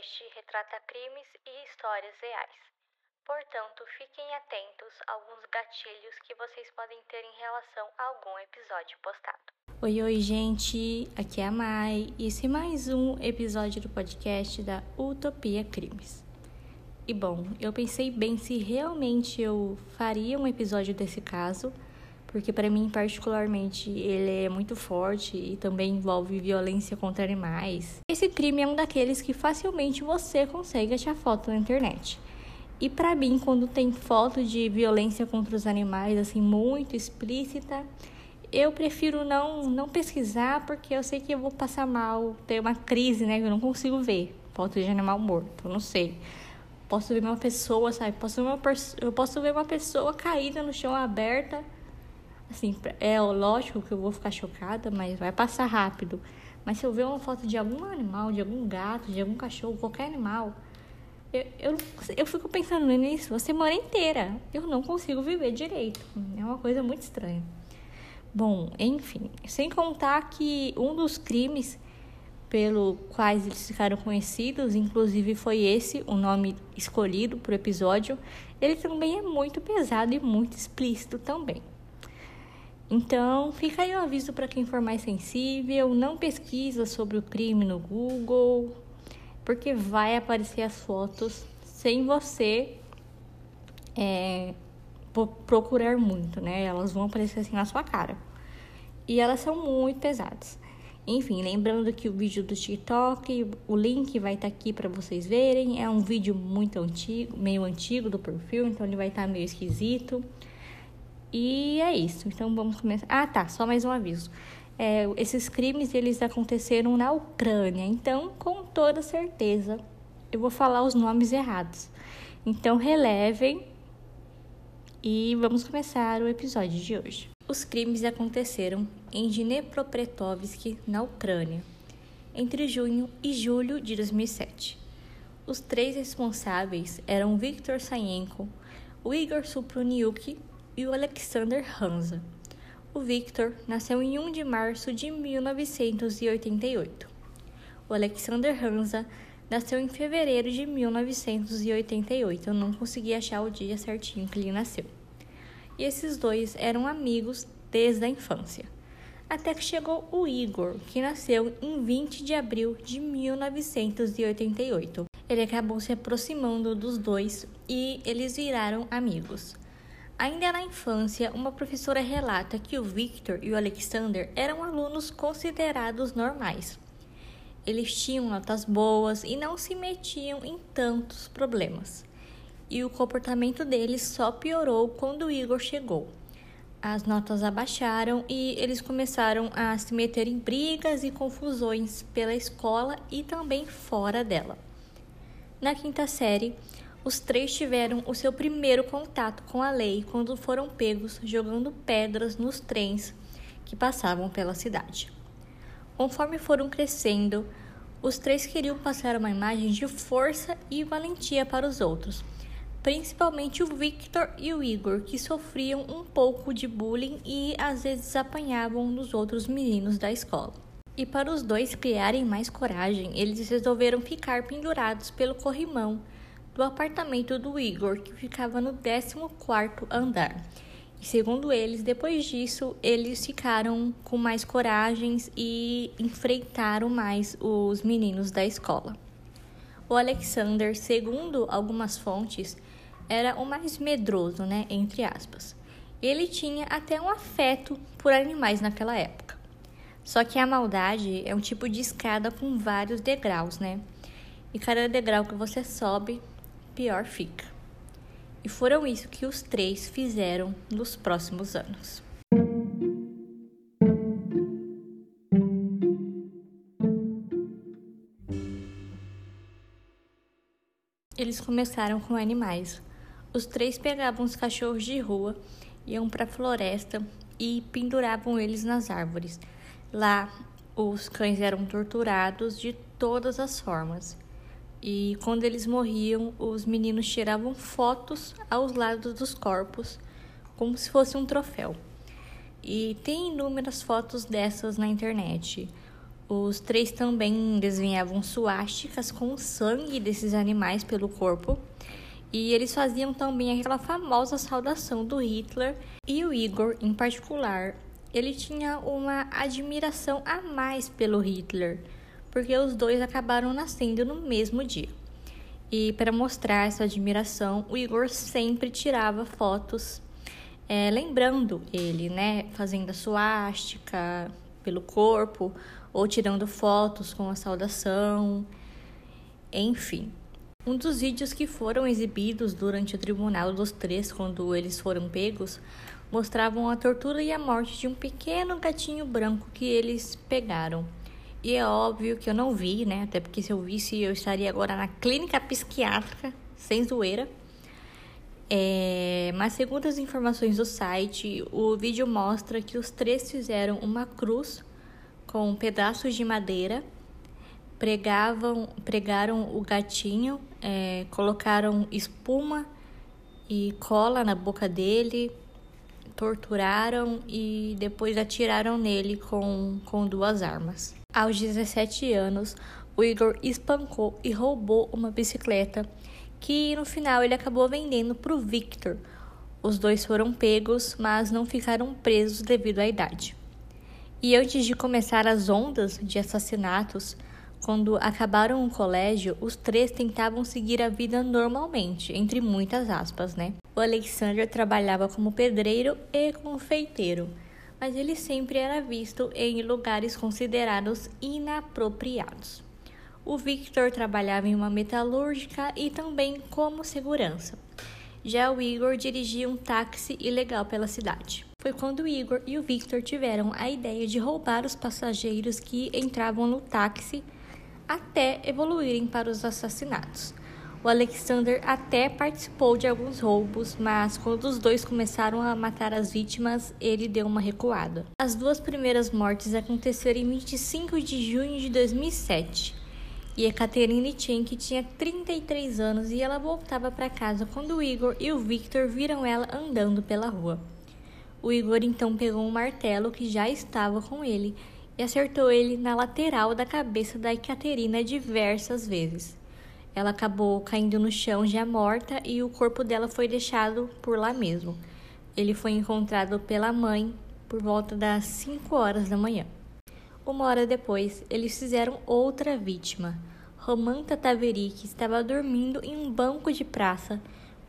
podcast retrata crimes e histórias reais. Portanto, fiquem atentos a alguns gatilhos que vocês podem ter em relação a algum episódio postado. Oi, oi, gente! Aqui é a Mai e esse é mais um episódio do podcast da Utopia Crimes. E bom, eu pensei bem se realmente eu faria um episódio desse caso porque para mim particularmente ele é muito forte e também envolve violência contra animais. Esse crime é um daqueles que facilmente você consegue achar foto na internet. E para mim, quando tem foto de violência contra os animais assim muito explícita, eu prefiro não não pesquisar porque eu sei que eu vou passar mal, ter uma crise, né, eu não consigo ver foto de animal morto, não sei. Posso ver uma pessoa, sabe? Posso ver uma, eu posso ver uma pessoa caída no chão aberta Assim, é lógico que eu vou ficar chocada, mas vai passar rápido. Mas se eu ver uma foto de algum animal, de algum gato, de algum cachorro, qualquer animal, eu, eu, eu fico pensando nisso a semana inteira. Eu não consigo viver direito. É uma coisa muito estranha. Bom, enfim, sem contar que um dos crimes pelo quais eles ficaram conhecidos, inclusive foi esse o nome escolhido para o episódio, ele também é muito pesado e muito explícito também. Então, fica aí o aviso para quem for mais sensível, não pesquisa sobre o crime no Google, porque vai aparecer as fotos sem você é, procurar muito, né? Elas vão aparecer assim na sua cara. E elas são muito pesadas. Enfim, lembrando que o vídeo do TikTok, o link vai estar tá aqui para vocês verem. É um vídeo muito antigo, meio antigo do perfil, então ele vai estar tá meio esquisito. E é isso. Então vamos começar. Ah, tá. Só mais um aviso. É, esses crimes eles aconteceram na Ucrânia. Então, com toda certeza, eu vou falar os nomes errados. Então, relevem e vamos começar o episódio de hoje. Os crimes aconteceram em Dnepropetrovsk, na Ucrânia, entre junho e julho de 2007. Os três responsáveis eram Viktor Sayenko, Igor Supruniuk e o Alexander Hansa. O Victor nasceu em 1 de março de 1988. O Alexander Hansa nasceu em fevereiro de 1988. Eu não consegui achar o dia certinho que ele nasceu. E esses dois eram amigos desde a infância. Até que chegou o Igor, que nasceu em 20 de abril de 1988. Ele acabou se aproximando dos dois e eles viraram amigos. Ainda na infância, uma professora relata que o Victor e o Alexander eram alunos considerados normais. Eles tinham notas boas e não se metiam em tantos problemas. E o comportamento deles só piorou quando o Igor chegou. As notas abaixaram e eles começaram a se meter em brigas e confusões pela escola e também fora dela. Na quinta série, os três tiveram o seu primeiro contato com a lei quando foram pegos jogando pedras nos trens que passavam pela cidade. Conforme foram crescendo, os três queriam passar uma imagem de força e valentia para os outros, principalmente o Victor e o Igor, que sofriam um pouco de bullying e às vezes apanhavam nos outros meninos da escola. E para os dois criarem mais coragem, eles resolveram ficar pendurados pelo corrimão do apartamento do Igor, que ficava no 14º andar. E segundo eles, depois disso, eles ficaram com mais coragens e enfrentaram mais os meninos da escola. O Alexander, segundo algumas fontes, era o mais medroso, né, entre aspas. Ele tinha até um afeto por animais naquela época. Só que a maldade é um tipo de escada com vários degraus, né? E cada degrau que você sobe, pior fica. E foram isso que os três fizeram nos próximos anos. Eles começaram com animais. Os três pegavam os cachorros de rua, iam para a floresta e penduravam eles nas árvores. Lá, os cães eram torturados de todas as formas. E quando eles morriam, os meninos tiravam fotos aos lados dos corpos, como se fosse um troféu. E tem inúmeras fotos dessas na internet. Os três também desenhavam suásticas com o sangue desses animais pelo corpo. E eles faziam também aquela famosa saudação do Hitler. E o Igor, em particular, ele tinha uma admiração a mais pelo Hitler, porque os dois acabaram nascendo no mesmo dia. E para mostrar essa admiração, o Igor sempre tirava fotos é, lembrando ele, né? Fazendo a suástica pelo corpo, ou tirando fotos com a saudação, enfim. Um dos vídeos que foram exibidos durante o tribunal dos três, quando eles foram pegos, mostravam a tortura e a morte de um pequeno gatinho branco que eles pegaram. E é óbvio que eu não vi, né? Até porque se eu visse, eu estaria agora na clínica psiquiátrica, sem zoeira. É, mas segundo as informações do site, o vídeo mostra que os três fizeram uma cruz com pedaços de madeira, pregavam, pregaram o gatinho, é, colocaram espuma e cola na boca dele, torturaram e depois atiraram nele com, com duas armas. Aos 17 anos, o Igor espancou e roubou uma bicicleta que no final ele acabou vendendo para o Victor. Os dois foram pegos, mas não ficaram presos devido à idade. E antes de começar as ondas de assassinatos, quando acabaram o colégio, os três tentavam seguir a vida normalmente, entre muitas aspas, né? O Alexander trabalhava como pedreiro e confeiteiro, mas ele sempre era visto em lugares considerados inapropriados. O Victor trabalhava em uma metalúrgica e também como segurança. Já o Igor dirigia um táxi ilegal pela cidade. Foi quando o Igor e o Victor tiveram a ideia de roubar os passageiros que entravam no táxi até evoluírem para os assassinatos. O Alexander até participou de alguns roubos, mas quando os dois começaram a matar as vítimas, ele deu uma recuada. As duas primeiras mortes aconteceram em 25 de junho de 2007 e Catherine que tinha 33 anos e ela voltava para casa quando o Igor e o Victor viram ela andando pela rua. O Igor então pegou um martelo que já estava com ele e acertou ele na lateral da cabeça da Ekaterina diversas vezes. Ela acabou caindo no chão já morta e o corpo dela foi deixado por lá mesmo. Ele foi encontrado pela mãe por volta das 5 horas da manhã. Uma hora depois, eles fizeram outra vítima. Romanta Taverick estava dormindo em um banco de praça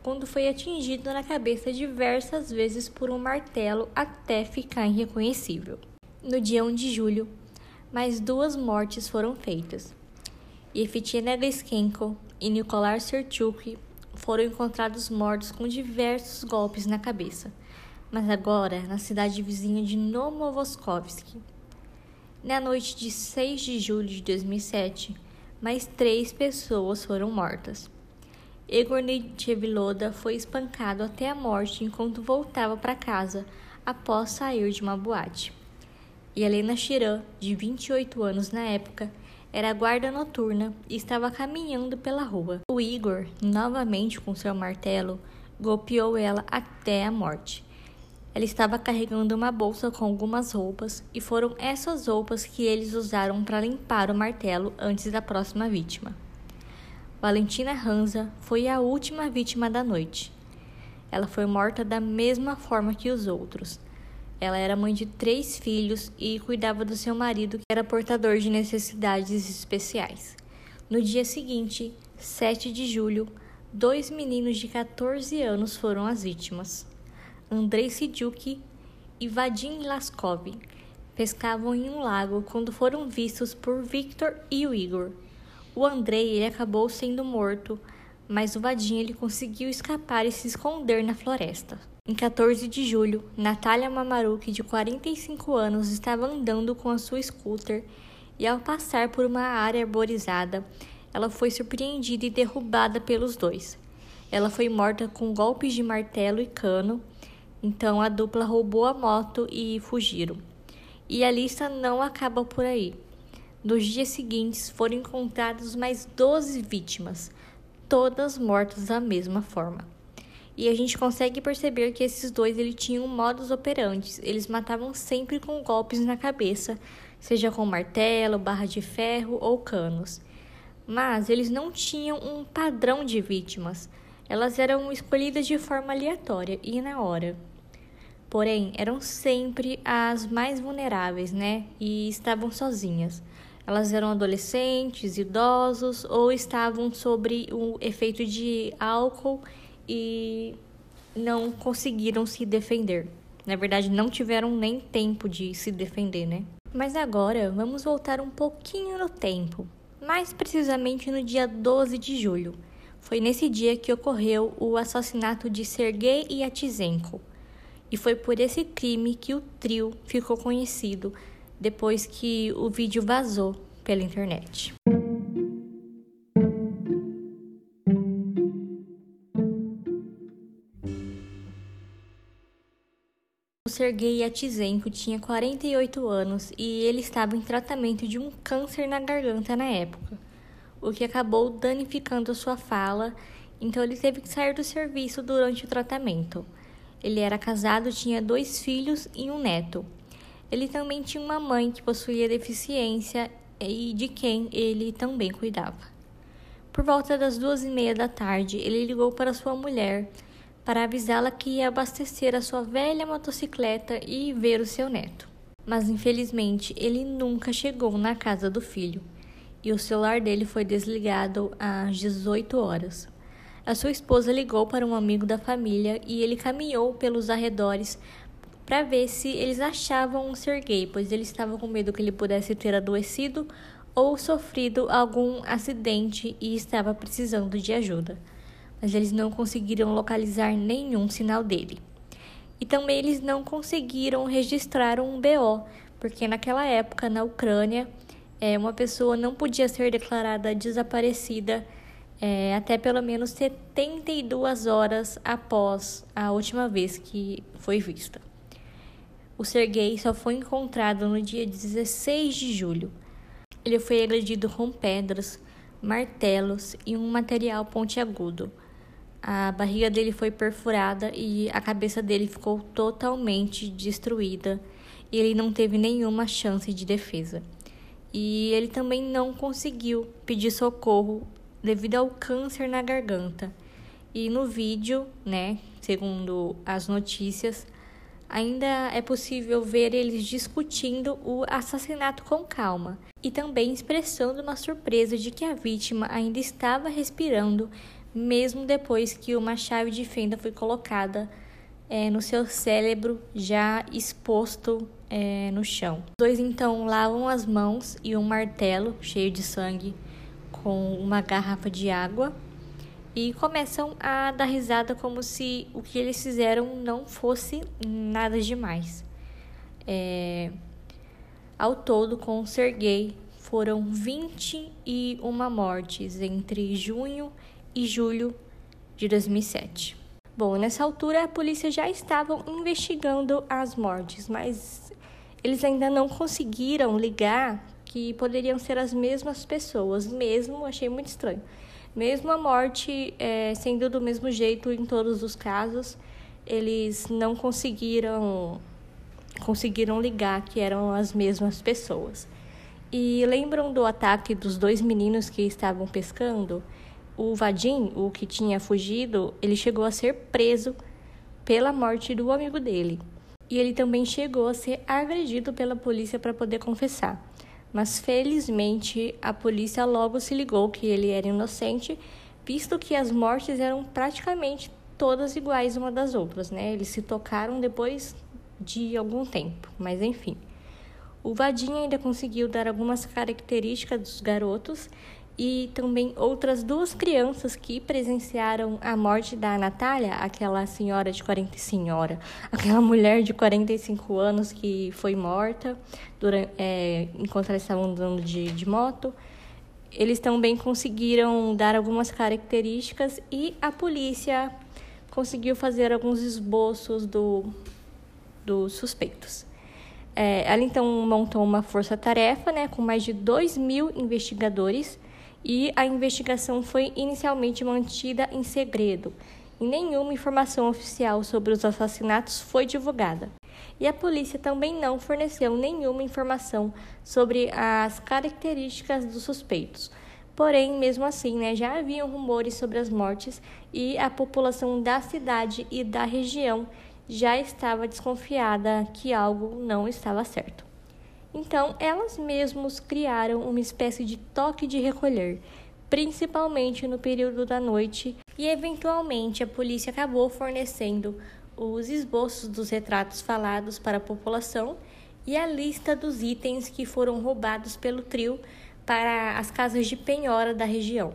quando foi atingido na cabeça diversas vezes por um martelo até ficar irreconhecível. No dia 1 de julho, mais duas mortes foram feitas. Yeftina Griskenko e Nikolai Serchuk foram encontrados mortos com diversos golpes na cabeça, mas agora na cidade vizinha de Nomovoskovsk. Na noite de 6 de julho de 2007, mais três pessoas foram mortas. Igor Necheviloda foi espancado até a morte enquanto voltava para casa após sair de uma boate. E Helena Chiran, de 28 anos na época, era guarda noturna e estava caminhando pela rua. O Igor, novamente com seu martelo, golpeou ela até a morte. Ela estava carregando uma bolsa com algumas roupas e foram essas roupas que eles usaram para limpar o martelo antes da próxima vítima. Valentina Hansa foi a última vítima da noite. Ela foi morta da mesma forma que os outros. Ela era mãe de três filhos e cuidava do seu marido, que era portador de necessidades especiais. No dia seguinte, 7 de julho, dois meninos de 14 anos foram as vítimas. Andrei Sidjuk e Vadim Laskov pescavam em um lago quando foram vistos por Victor e o Igor. O Andrei ele acabou sendo morto, mas o Vadim ele conseguiu escapar e se esconder na floresta. Em 14 de julho, Natália Mamaruk, de 45 anos, estava andando com a sua scooter e, ao passar por uma área arborizada, ela foi surpreendida e derrubada pelos dois. Ela foi morta com golpes de martelo e cano então a dupla roubou a moto e fugiram. E a lista não acaba por aí. Nos dias seguintes foram encontradas mais 12 vítimas, todas mortas da mesma forma. E a gente consegue perceber que esses dois ele tinham modus operandi. Eles matavam sempre com golpes na cabeça, seja com martelo, barra de ferro ou canos. Mas eles não tinham um padrão de vítimas. Elas eram escolhidas de forma aleatória e na hora. Porém, eram sempre as mais vulneráveis, né? E estavam sozinhas. Elas eram adolescentes, idosos ou estavam sobre o efeito de álcool e não conseguiram se defender. Na verdade, não tiveram nem tempo de se defender, né? Mas agora vamos voltar um pouquinho no tempo, mais precisamente no dia 12 de julho. Foi nesse dia que ocorreu o assassinato de Sergei Yatsenko. E foi por esse crime que o trio ficou conhecido depois que o vídeo vazou pela internet. Sergei Yatsenko tinha 48 anos e ele estava em tratamento de um câncer na garganta na época, o que acabou danificando sua fala, então ele teve que sair do serviço durante o tratamento. Ele era casado, tinha dois filhos e um neto. Ele também tinha uma mãe que possuía deficiência e de quem ele também cuidava. Por volta das duas e meia da tarde, ele ligou para sua mulher para avisá-la que ia abastecer a sua velha motocicleta e ver o seu neto. Mas infelizmente ele nunca chegou na casa do filho e o celular dele foi desligado às 18 horas. A sua esposa ligou para um amigo da família e ele caminhou pelos arredores para ver se eles achavam um Sergei, pois ele estava com medo que ele pudesse ter adoecido ou sofrido algum acidente e estava precisando de ajuda mas eles não conseguiram localizar nenhum sinal dele. E também eles não conseguiram registrar um BO, porque naquela época na Ucrânia é, uma pessoa não podia ser declarada desaparecida é, até pelo menos 72 horas após a última vez que foi vista. O Sergei só foi encontrado no dia 16 de julho. Ele foi agredido com pedras, martelos e um material pontiagudo a barriga dele foi perfurada e a cabeça dele ficou totalmente destruída e ele não teve nenhuma chance de defesa. E ele também não conseguiu pedir socorro devido ao câncer na garganta. E no vídeo, né, segundo as notícias, ainda é possível ver eles discutindo o assassinato com calma e também expressando uma surpresa de que a vítima ainda estava respirando mesmo depois que uma chave de fenda foi colocada é, no seu cérebro já exposto é, no chão. Os dois então lavam as mãos e um martelo cheio de sangue com uma garrafa de água e começam a dar risada como se o que eles fizeram não fosse nada demais. É, ao todo, com Sergei, foram 21 mortes entre junho e julho de 2007. Bom, nessa altura a polícia já estava investigando as mortes, mas eles ainda não conseguiram ligar que poderiam ser as mesmas pessoas, mesmo, achei muito estranho. Mesmo a morte é, sendo do mesmo jeito em todos os casos, eles não conseguiram conseguiram ligar que eram as mesmas pessoas. E lembram do ataque dos dois meninos que estavam pescando? O Vadim, o que tinha fugido, ele chegou a ser preso pela morte do amigo dele. E ele também chegou a ser agredido pela polícia para poder confessar. Mas felizmente a polícia logo se ligou que ele era inocente, visto que as mortes eram praticamente todas iguais uma das outras, né? Eles se tocaram depois de algum tempo, mas enfim. O Vadim ainda conseguiu dar algumas características dos garotos e também outras duas crianças que presenciaram a morte da Natália, aquela senhora de 40 senhora, aquela mulher de 45 anos que foi morta durante, é, enquanto elas estavam andando de, de moto. Eles também conseguiram dar algumas características e a polícia conseguiu fazer alguns esboços do, dos suspeitos. É, ela então montou uma força-tarefa né, com mais de 2 mil investigadores e a investigação foi inicialmente mantida em segredo e nenhuma informação oficial sobre os assassinatos foi divulgada. E a polícia também não forneceu nenhuma informação sobre as características dos suspeitos. Porém, mesmo assim, né, já haviam rumores sobre as mortes e a população da cidade e da região já estava desconfiada que algo não estava certo. Então, elas mesmas criaram uma espécie de toque de recolher, principalmente no período da noite, e eventualmente a polícia acabou fornecendo os esboços dos retratos falados para a população e a lista dos itens que foram roubados pelo trio para as casas de penhora da região.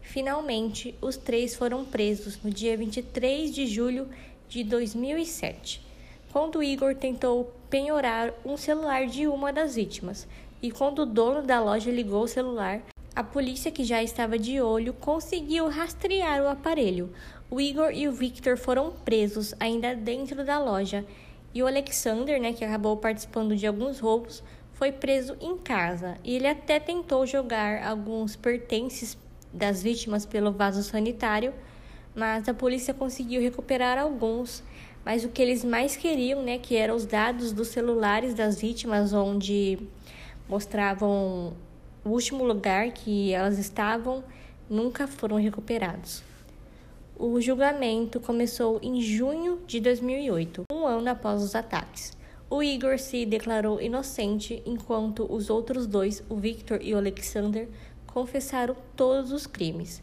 Finalmente, os três foram presos no dia 23 de julho de 2007, quando Igor tentou penhorar um celular de uma das vítimas, e quando o dono da loja ligou o celular, a polícia, que já estava de olho, conseguiu rastrear o aparelho. O Igor e o Victor foram presos ainda dentro da loja, e o Alexander, né, que acabou participando de alguns roubos, foi preso em casa e ele até tentou jogar alguns pertences das vítimas pelo vaso sanitário, mas a polícia conseguiu recuperar alguns. Mas o que eles mais queriam, né, que eram os dados dos celulares das vítimas, onde mostravam o último lugar que elas estavam, nunca foram recuperados. O julgamento começou em junho de 2008, um ano após os ataques. O Igor se declarou inocente, enquanto os outros dois, o Victor e o Alexander, confessaram todos os crimes.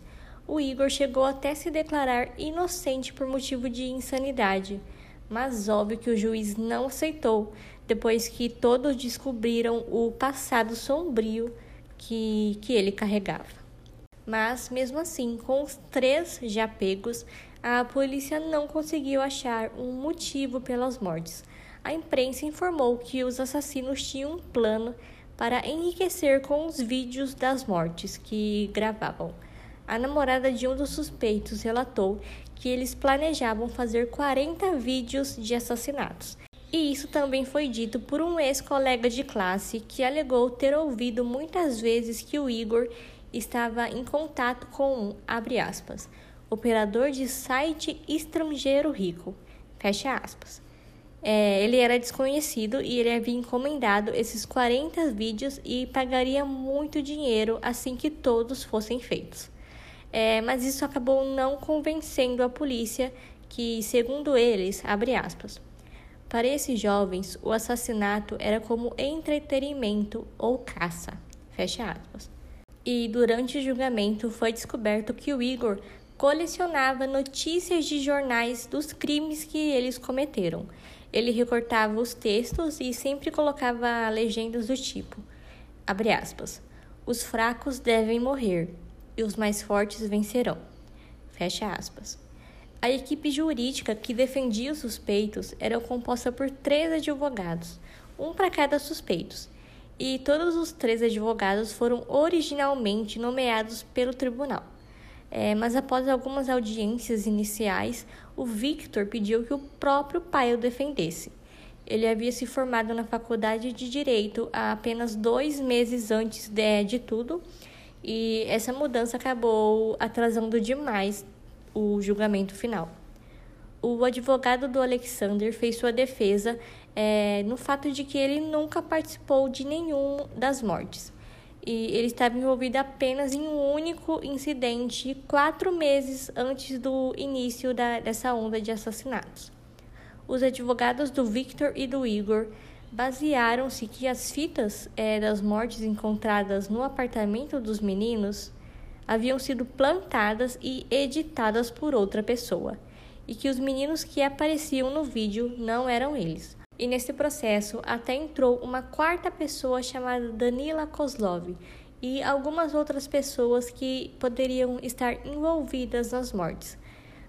O Igor chegou até se declarar inocente por motivo de insanidade, mas óbvio que o juiz não aceitou, depois que todos descobriram o passado sombrio que, que ele carregava. Mas, mesmo assim, com os três já pegos, a polícia não conseguiu achar um motivo pelas mortes a imprensa informou que os assassinos tinham um plano para enriquecer com os vídeos das mortes que gravavam. A namorada de um dos suspeitos relatou que eles planejavam fazer 40 vídeos de assassinatos. E isso também foi dito por um ex-colega de classe que alegou ter ouvido muitas vezes que o Igor estava em contato com um, abre aspas, operador de site estrangeiro rico, fecha aspas. É, ele era desconhecido e ele havia encomendado esses 40 vídeos e pagaria muito dinheiro assim que todos fossem feitos. É, mas isso acabou não convencendo a polícia, que, segundo eles, abre aspas, para esses jovens, o assassinato era como entretenimento ou caça, fecha aspas. E durante o julgamento foi descoberto que o Igor colecionava notícias de jornais dos crimes que eles cometeram ele recortava os textos e sempre colocava legendas do tipo, abre aspas, os fracos devem morrer e os mais fortes vencerão, fecha aspas. A equipe jurídica que defendia os suspeitos era composta por três advogados, um para cada suspeito, e todos os três advogados foram originalmente nomeados pelo tribunal. É, mas após algumas audiências iniciais, o Victor pediu que o próprio pai o defendesse. Ele havia se formado na faculdade de Direito há apenas dois meses antes de, de tudo, e essa mudança acabou atrasando demais o julgamento final. O advogado do Alexander fez sua defesa é, no fato de que ele nunca participou de nenhum das mortes e ele estava envolvido apenas em um único incidente quatro meses antes do início da, dessa onda de assassinatos. Os advogados do Victor e do Igor basearam-se que as fitas é, das mortes encontradas no apartamento dos meninos haviam sido plantadas e editadas por outra pessoa, e que os meninos que apareciam no vídeo não eram eles. E nesse processo até entrou uma quarta pessoa chamada Danila Kozlov e algumas outras pessoas que poderiam estar envolvidas nas mortes,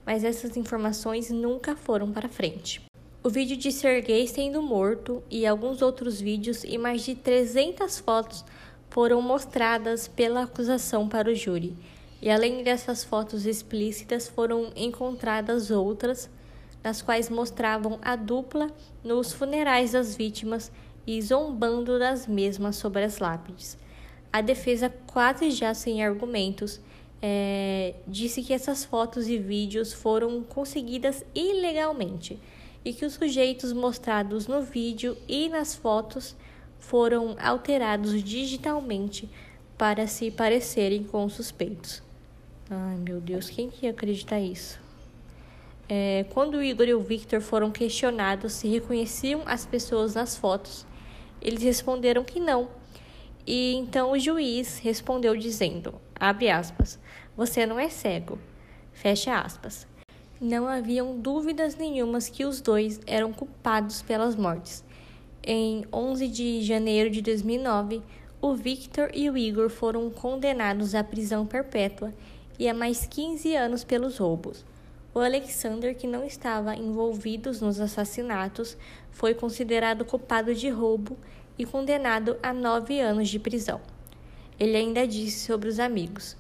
mas essas informações nunca foram para frente. O vídeo de Sergei sendo morto e alguns outros vídeos e mais de 300 fotos foram mostradas pela acusação para o júri. E além dessas fotos explícitas, foram encontradas outras nas quais mostravam a dupla nos funerais das vítimas e zombando das mesmas sobre as lápides. A defesa, quase já sem argumentos, é, disse que essas fotos e vídeos foram conseguidas ilegalmente e que os sujeitos mostrados no vídeo e nas fotos foram alterados digitalmente para se parecerem com os suspeitos. Ai meu Deus, quem que ia acreditar isso? É, quando o Igor e o Victor foram questionados se reconheciam as pessoas nas fotos, eles responderam que não. E então o juiz respondeu dizendo, abre aspas, você não é cego, fecha aspas. Não haviam dúvidas nenhumas que os dois eram culpados pelas mortes. Em 11 de janeiro de 2009, o Victor e o Igor foram condenados à prisão perpétua e a mais 15 anos pelos roubos. O Alexander, que não estava envolvido nos assassinatos, foi considerado culpado de roubo e condenado a nove anos de prisão. Ele ainda disse sobre os amigos,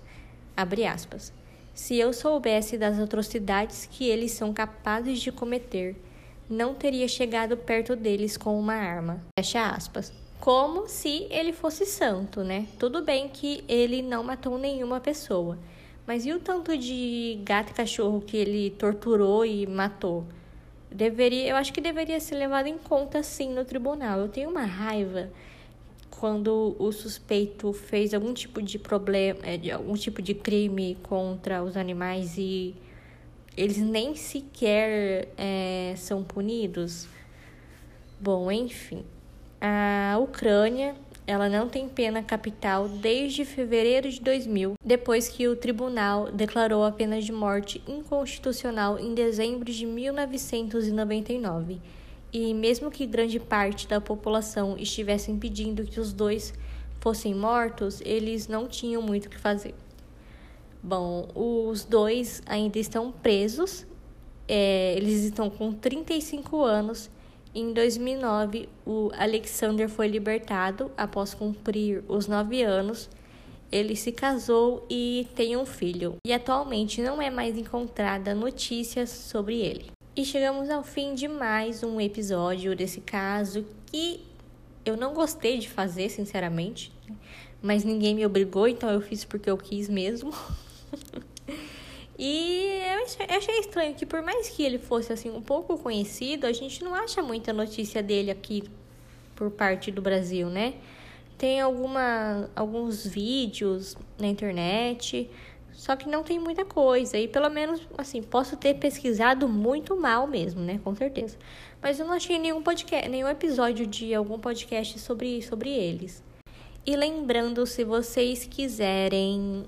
aspas, se eu soubesse das atrocidades que eles são capazes de cometer, não teria chegado perto deles com uma arma. Fecha aspas. Como se ele fosse santo, né? Tudo bem que ele não matou nenhuma pessoa, mas e o tanto de gato e cachorro que ele torturou e matou? Deveria, eu acho que deveria ser levado em conta sim no tribunal. Eu tenho uma raiva quando o suspeito fez algum tipo de problema, é, algum tipo de crime contra os animais e eles nem sequer é, são punidos. Bom, enfim, a Ucrânia ela não tem pena capital desde fevereiro de 2000, depois que o tribunal declarou a pena de morte inconstitucional em dezembro de 1999. E mesmo que grande parte da população estivesse pedindo que os dois fossem mortos, eles não tinham muito o que fazer. Bom, os dois ainda estão presos, é, eles estão com 35 anos em 2009, o Alexander foi libertado após cumprir os nove anos. Ele se casou e tem um filho, e atualmente não é mais encontrada notícias sobre ele. E chegamos ao fim de mais um episódio desse caso que eu não gostei de fazer, sinceramente, mas ninguém me obrigou, então eu fiz porque eu quis mesmo. E eu achei, eu achei, estranho que por mais que ele fosse assim um pouco conhecido, a gente não acha muita notícia dele aqui por parte do Brasil, né? Tem alguma, alguns vídeos na internet, só que não tem muita coisa. E pelo menos, assim, posso ter pesquisado muito mal mesmo, né? Com certeza. Mas eu não achei nenhum podcast, nenhum episódio de algum podcast sobre, sobre eles. E lembrando, se vocês quiserem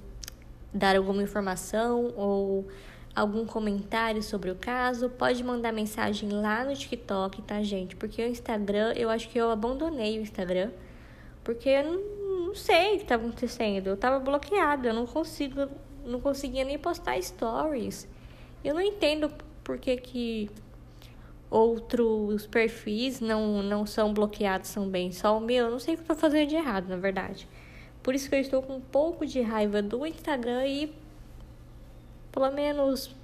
dar alguma informação ou algum comentário sobre o caso, pode mandar mensagem lá no TikTok, tá, gente? Porque o Instagram, eu acho que eu abandonei o Instagram, porque eu não, não sei o que tá acontecendo. Eu tava bloqueado, eu não consigo, não conseguia nem postar stories. Eu não entendo por que que outros perfis não, não são bloqueados também, só o meu. Eu não sei o que eu tô fazendo de errado, na verdade. Por isso que eu estou com um pouco de raiva do Instagram e pelo menos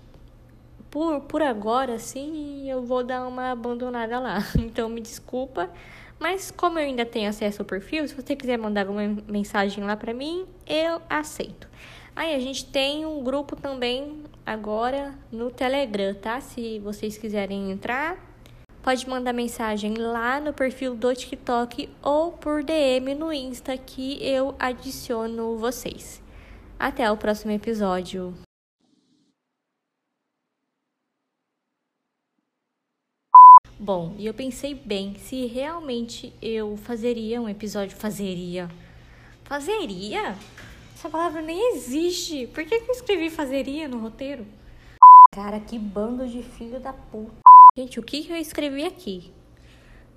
por, por agora, sim, eu vou dar uma abandonada lá. Então me desculpa, mas como eu ainda tenho acesso ao perfil, se você quiser mandar alguma mensagem lá para mim, eu aceito. Aí a gente tem um grupo também agora no Telegram, tá? Se vocês quiserem entrar, pode mandar mensagem lá no perfil do TikTok ou por DM no Insta que eu adiciono vocês. Até o próximo episódio. Bom, e eu pensei bem se realmente eu fazeria um episódio. Fazeria. Fazeria? Essa palavra nem existe. Por que, que eu escrevi fazeria no roteiro? Cara, que bando de filho da puta. Gente, o que, eu escrevi aqui?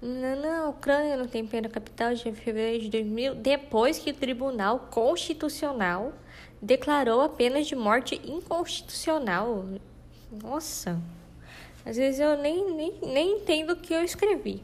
Na Ucrânia não tem pena capital de fevereiro de 2000, depois que o Tribunal Constitucional declarou a pena de morte inconstitucional. Nossa, às vezes eu nem, nem, nem entendo o que eu escrevi.